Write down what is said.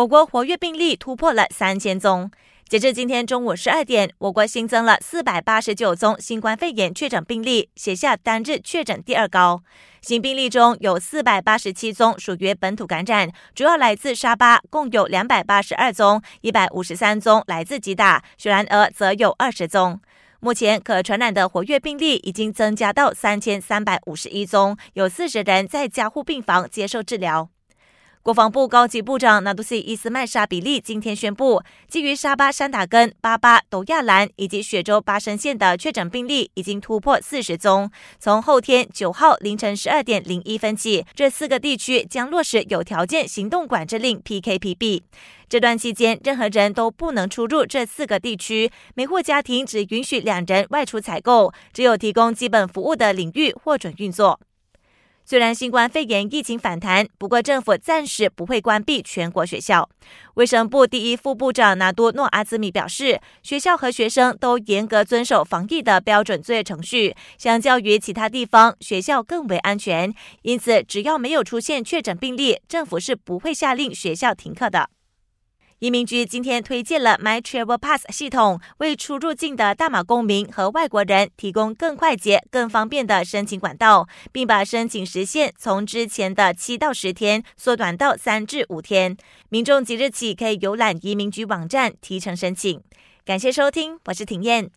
我国活跃病例突破了三千宗。截至今天中午十二点，我国新增了四百八十九宗新冠肺炎确诊病例，写下单日确诊第二高。新病例中有四百八十七宗属于本土感染，主要来自沙巴，共有两百八十二宗，一百五十三宗来自吉打，雪兰莪则有二十宗。目前可传染的活跃病例已经增加到三千三百五十一宗，有四十人在加护病房接受治疗。国防部高级部长纳杜西伊斯曼沙比利今天宣布，基于沙巴山打根、巴巴、斗亚兰以及雪州巴生县的确诊病例已经突破四十宗。从后天九号凌晨十二点零一分起，这四个地区将落实有条件行动管制令 （PKPB）。这段期间，任何人都不能出入这四个地区，每户家庭只允许两人外出采购，只有提供基本服务的领域获准运作。虽然新冠肺炎疫情反弹，不过政府暂时不会关闭全国学校。卫生部第一副部长纳多诺阿兹米表示，学校和学生都严格遵守防疫的标准作业程序，相较于其他地方，学校更为安全。因此，只要没有出现确诊病例，政府是不会下令学校停课的。移民局今天推荐了 My Travel Pass 系统，为出入境的大马公民和外国人提供更快捷、更方便的申请管道，并把申请时限从之前的七到十天缩短到三至五天。民众即日起可以浏览移民局网站提成申请。感谢收听，我是庭燕。